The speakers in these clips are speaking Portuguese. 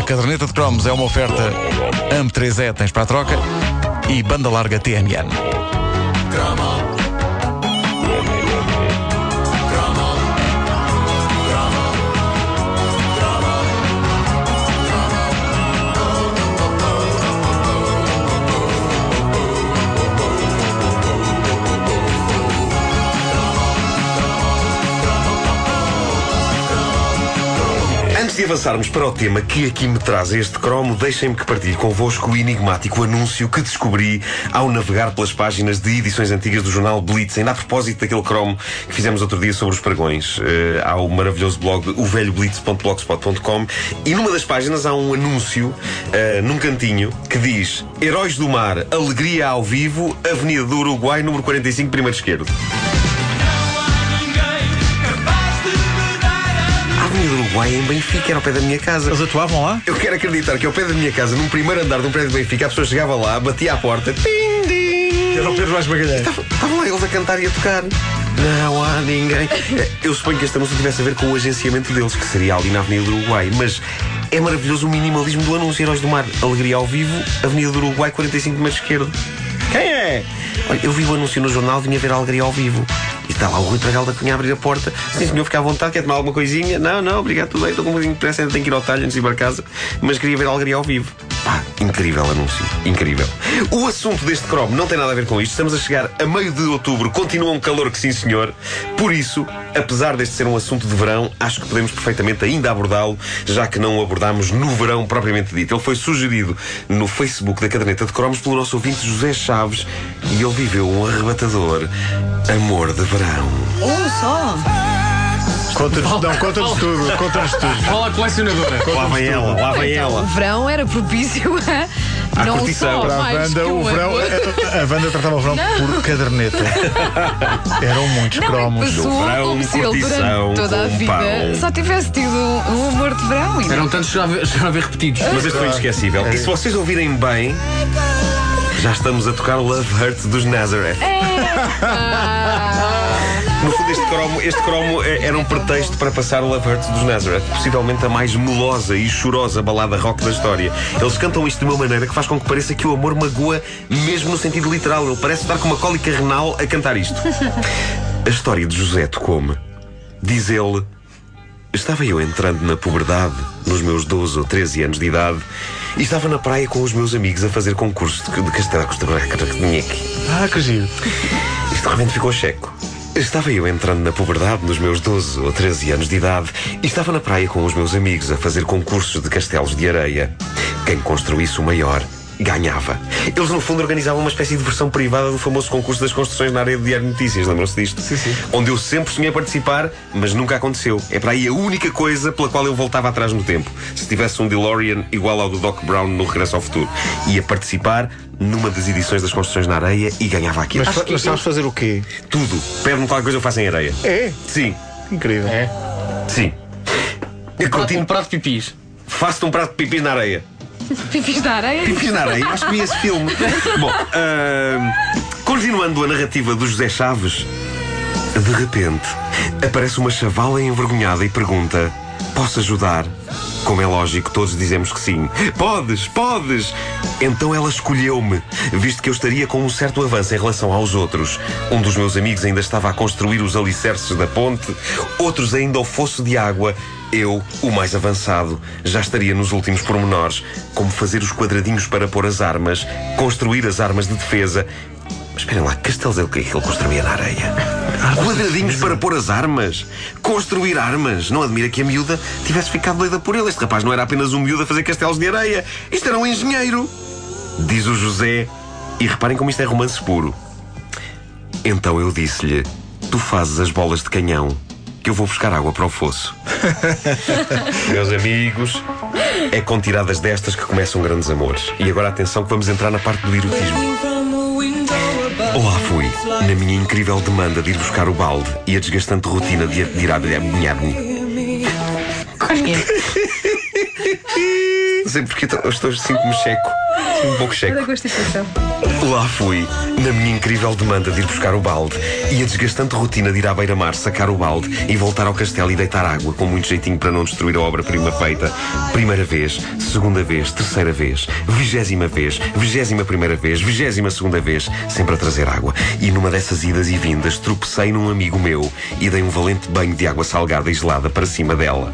A caderneta de cromos é uma oferta AM3E, tens para a troca, e banda larga TMN. De avançarmos para o tema que aqui me traz este cromo, deixem-me que partilhe convosco o enigmático anúncio que descobri ao navegar pelas páginas de edições antigas do jornal Blitz, ainda a propósito daquele cromo que fizemos outro dia sobre os pregões. Uh, há o maravilhoso blog ovelhoblitz.blogspot.com e numa das páginas há um anúncio, uh, num cantinho, que diz Heróis do Mar, Alegria ao Vivo, Avenida do Uruguai, número 45, primeiro esquerdo. Uruguai em Benfica, era ao pé da minha casa. Eles atuavam lá? Eu quero acreditar que ao pé da minha casa, num primeiro andar de um prédio de Benfica, a pessoa chegava lá, batia à porta, tim, tim. Era o Pedro Vaz Magalhães. Estavam lá eles a cantar e a tocar. Não há ninguém. Eu suponho que esta música tivesse a ver com o agenciamento deles, que seria ali na Avenida do Uruguai. Mas é maravilhoso o minimalismo do anúncio. Heróis do Mar, Alegria ao vivo, Avenida do Uruguai, 45 metros esquerdo. Quem é? Olha, eu vi o anúncio no jornal, vinha ver a Alegria ao vivo. E está lá o Rui Tragal da Cunha a abrir a porta. Sim, senhor, fica à vontade, quer tomar alguma coisinha? Não, não, obrigado, tudo bem, estou com um bocadinho de pressa, ainda tenho que ir ao talho antes de ir para casa. Mas queria ver a Alegria ao vivo. Pá, incrível anúncio, incrível. O assunto deste cromo não tem nada a ver com isto. Estamos a chegar a meio de outubro, continua um calor que sim, senhor. Por isso, apesar deste ser um assunto de verão, acho que podemos perfeitamente ainda abordá-lo, já que não o abordámos no verão propriamente dito. Ele foi sugerido no Facebook da Caderneta de Cromos pelo nosso ouvinte José Chaves e ele viveu um arrebatador amor de verão. Um só? Conta-nos não, conta-nos tudo, conta-nos tudo. Fala a colecionadora. Lá vem ela, lá vem Então, o ela. verão era propício a não curtição. só Para a mais banda, que o verão, amor. a banda tratava o verão por caderneta. Eram muitos Não, é cromos. passou verão, como se ele curtição, durante toda a com vida pão. só tivesse tido um, um amor de verão. E Eram tantos que já vi- já repetidos. Mas este foi inesquecível. E se vocês ouvirem bem, já estamos a tocar Love Hurt dos Nazareth. No fundo, este cromo, este cromo é- era um pretexto para passar o Love Hurt dos Nazareth, possivelmente a mais melosa e chorosa balada rock da história. Eles cantam isto de uma maneira que faz com que pareça que o amor magoa, mesmo no sentido literal. Ele parece estar com uma cólica renal a cantar isto. A história de José tocou-me. Diz ele. Estava eu entrando na puberdade, nos meus 12 ou 13 anos de idade, e estava na praia com os meus amigos a fazer concurso de, de Bracatraquinheque. Ah, que giro. Isto de repente ficou checo. Estava eu entrando na puberdade, nos meus 12 ou 13 anos de idade, e estava na praia com os meus amigos a fazer concursos de castelos de areia. Quem construísse o maior ganhava. Eles, no fundo, organizavam uma espécie de versão privada do famoso concurso das construções na área de Diário de Notícias, lembram-se disto? Sim, sim. Onde eu sempre sonhei participar, mas nunca aconteceu. É para aí a única coisa pela qual eu voltava atrás no tempo. Se tivesse um DeLorean igual ao do Doc Brown no Regresso ao Futuro. Ia participar numa das edições das construções na areia e ganhava aquilo. Mas, mas sabes fazer o quê? Tudo. Pede-me qualquer coisa eu faço em areia. É? Sim, Incrível. É. sim. Eu Prato, continuo. um prato de pipis. Faço-te um prato de pipis na areia. Pipis da areia? Pipis na areia? Acho que vi esse filme. Bom, ahm, continuando a narrativa do José Chaves, de repente aparece uma chavala envergonhada e pergunta: Posso ajudar? Como é lógico, todos dizemos que sim. Podes, podes! Então ela escolheu-me, visto que eu estaria com um certo avanço em relação aos outros. Um dos meus amigos ainda estava a construir os alicerces da ponte, outros ainda ao fosso de água. Eu, o mais avançado, já estaria nos últimos pormenores, como fazer os quadradinhos para pôr as armas, construir as armas de defesa. Mas esperem lá, que castelos é o que ele construía na areia? Quadradinhos para pôr as armas? Construir armas? Não admira que a miúda tivesse ficado doida por ele. Este rapaz não era apenas um miúdo a fazer castelos de areia. Isto era um engenheiro. Diz o José. E reparem como isto é romance puro. Então eu disse-lhe: Tu fazes as bolas de canhão, que eu vou buscar água para o fosso. Meus amigos, é com tiradas destas que começam grandes amores. E agora atenção que vamos entrar na parte do erotismo. Lá fui, na minha incrível demanda de ir buscar o balde e a desgastante rotina de ir à bilhar. Sei porque estou, sinto-me checo. Sinto-me um pouco checo. Olha a constipação. Lá fui, na minha incrível demanda de ir buscar o balde e a desgastante rotina de ir à beira-mar sacar o balde e voltar ao castelo e deitar água com muito jeitinho para não destruir a obra-prima feita. Primeira vez, segunda vez, terceira vez, vigésima vez, vigésima primeira vez, vigésima segunda vez, sempre a trazer água. E numa dessas idas e vindas tropecei num amigo meu e dei um valente banho de água salgada e gelada para cima dela.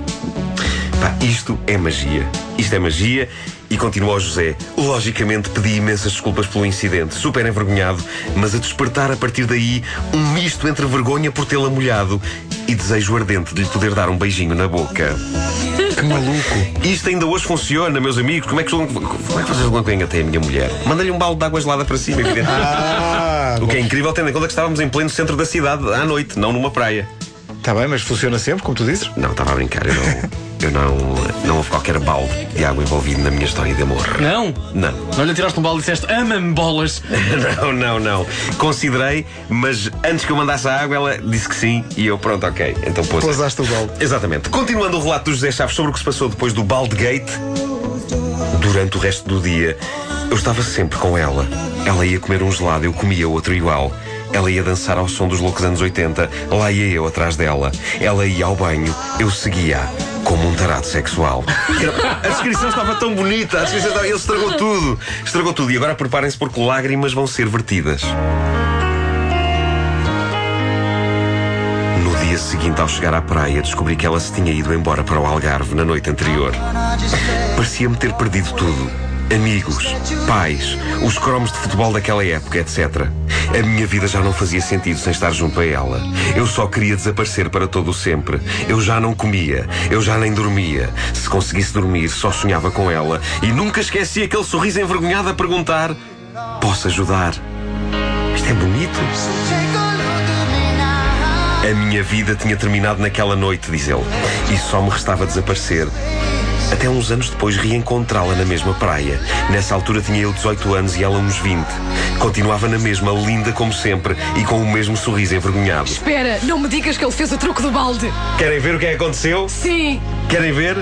Pá, isto é magia. Isto é magia. E continuou José. Logicamente pedi imensas desculpas pelo incidente, super envergonhado, mas a despertar a partir daí um misto entre vergonha por tê-la molhado e desejo ardente de lhe poder dar um beijinho na boca. Que maluco. Isto ainda hoje funciona, meus amigos. Como é que, como é que vocês vão até a minha mulher? Manda-lhe um balde de água gelada para cima, evidentemente. Ah, o que é incrível, tendo em conta que estávamos em pleno centro da cidade, à noite, não numa praia. Está bem, mas funciona sempre, como tu dizes? Não, estava a brincar. Eu não. Eu não, não houve qualquer balde de água envolvido na minha história de amor. Não? Não. Não lhe tiraste um balde e disseste ama-me bolas. não, não, não. Considerei, mas antes que eu mandasse a água, ela disse que sim e eu, pronto, ok. Então pôs. Pousaste o balde. Exatamente. Continuando o relato do José Chaves sobre o que se passou depois do balde gate, durante o resto do dia, eu estava sempre com ela. Ela ia comer um gelado, eu comia outro igual. Ela ia dançar ao som dos loucos anos 80, lá ia eu atrás dela. Ela ia ao banho, eu seguia como um tarado sexual. A descrição estava tão bonita, a descrição estava... ele estragou tudo. Estragou tudo. E agora preparem-se porque lágrimas vão ser vertidas. No dia seguinte, ao chegar à praia, descobri que ela se tinha ido embora para o Algarve na noite anterior. Parecia-me ter perdido tudo amigos, pais, os cromos de futebol daquela época, etc. A minha vida já não fazia sentido sem estar junto a ela. Eu só queria desaparecer para todo o sempre. Eu já não comia, eu já nem dormia. Se conseguisse dormir, só sonhava com ela e nunca esqueci aquele sorriso envergonhado a perguntar: Posso ajudar? Isto é bonito. A minha vida tinha terminado naquela noite, diz ele, e só me restava desaparecer até uns anos depois reencontrá-la na mesma praia. Nessa altura tinha eu 18 anos e ela uns 20. Continuava na mesma, linda como sempre e com o mesmo sorriso envergonhado. Espera, não me digas que ele fez o truque do balde. Querem ver o que é que aconteceu? Sim. Querem ver?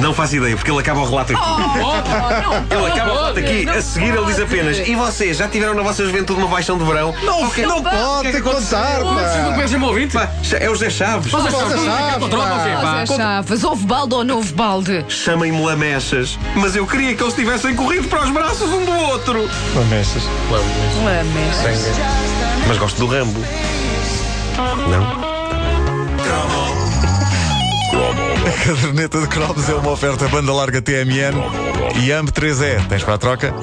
Não faço ideia, porque ele acaba o relato aqui. Oh, ele acaba o relato aqui. A seguir ele diz apenas: E vocês, já tiveram na vossa juventude uma paixão de verão? Não, Ok. não pode ter contar, Vocês não pá. conhecem o meu ouvinte? Pá, é o Zé Chaves. Mas a Mas a chave, chave, controla o quê, pá. pá? Zé Chaves, houve balde ou não houve balde? Chamem-me lamechas, mas eu queria que eles tivessem corrido para os braços um do outro. Lamechas. Lames. Mas gosto do Rambo. Não? A caderneta de cromos é uma oferta banda larga TMN e AMP 3E. Tens para a troca?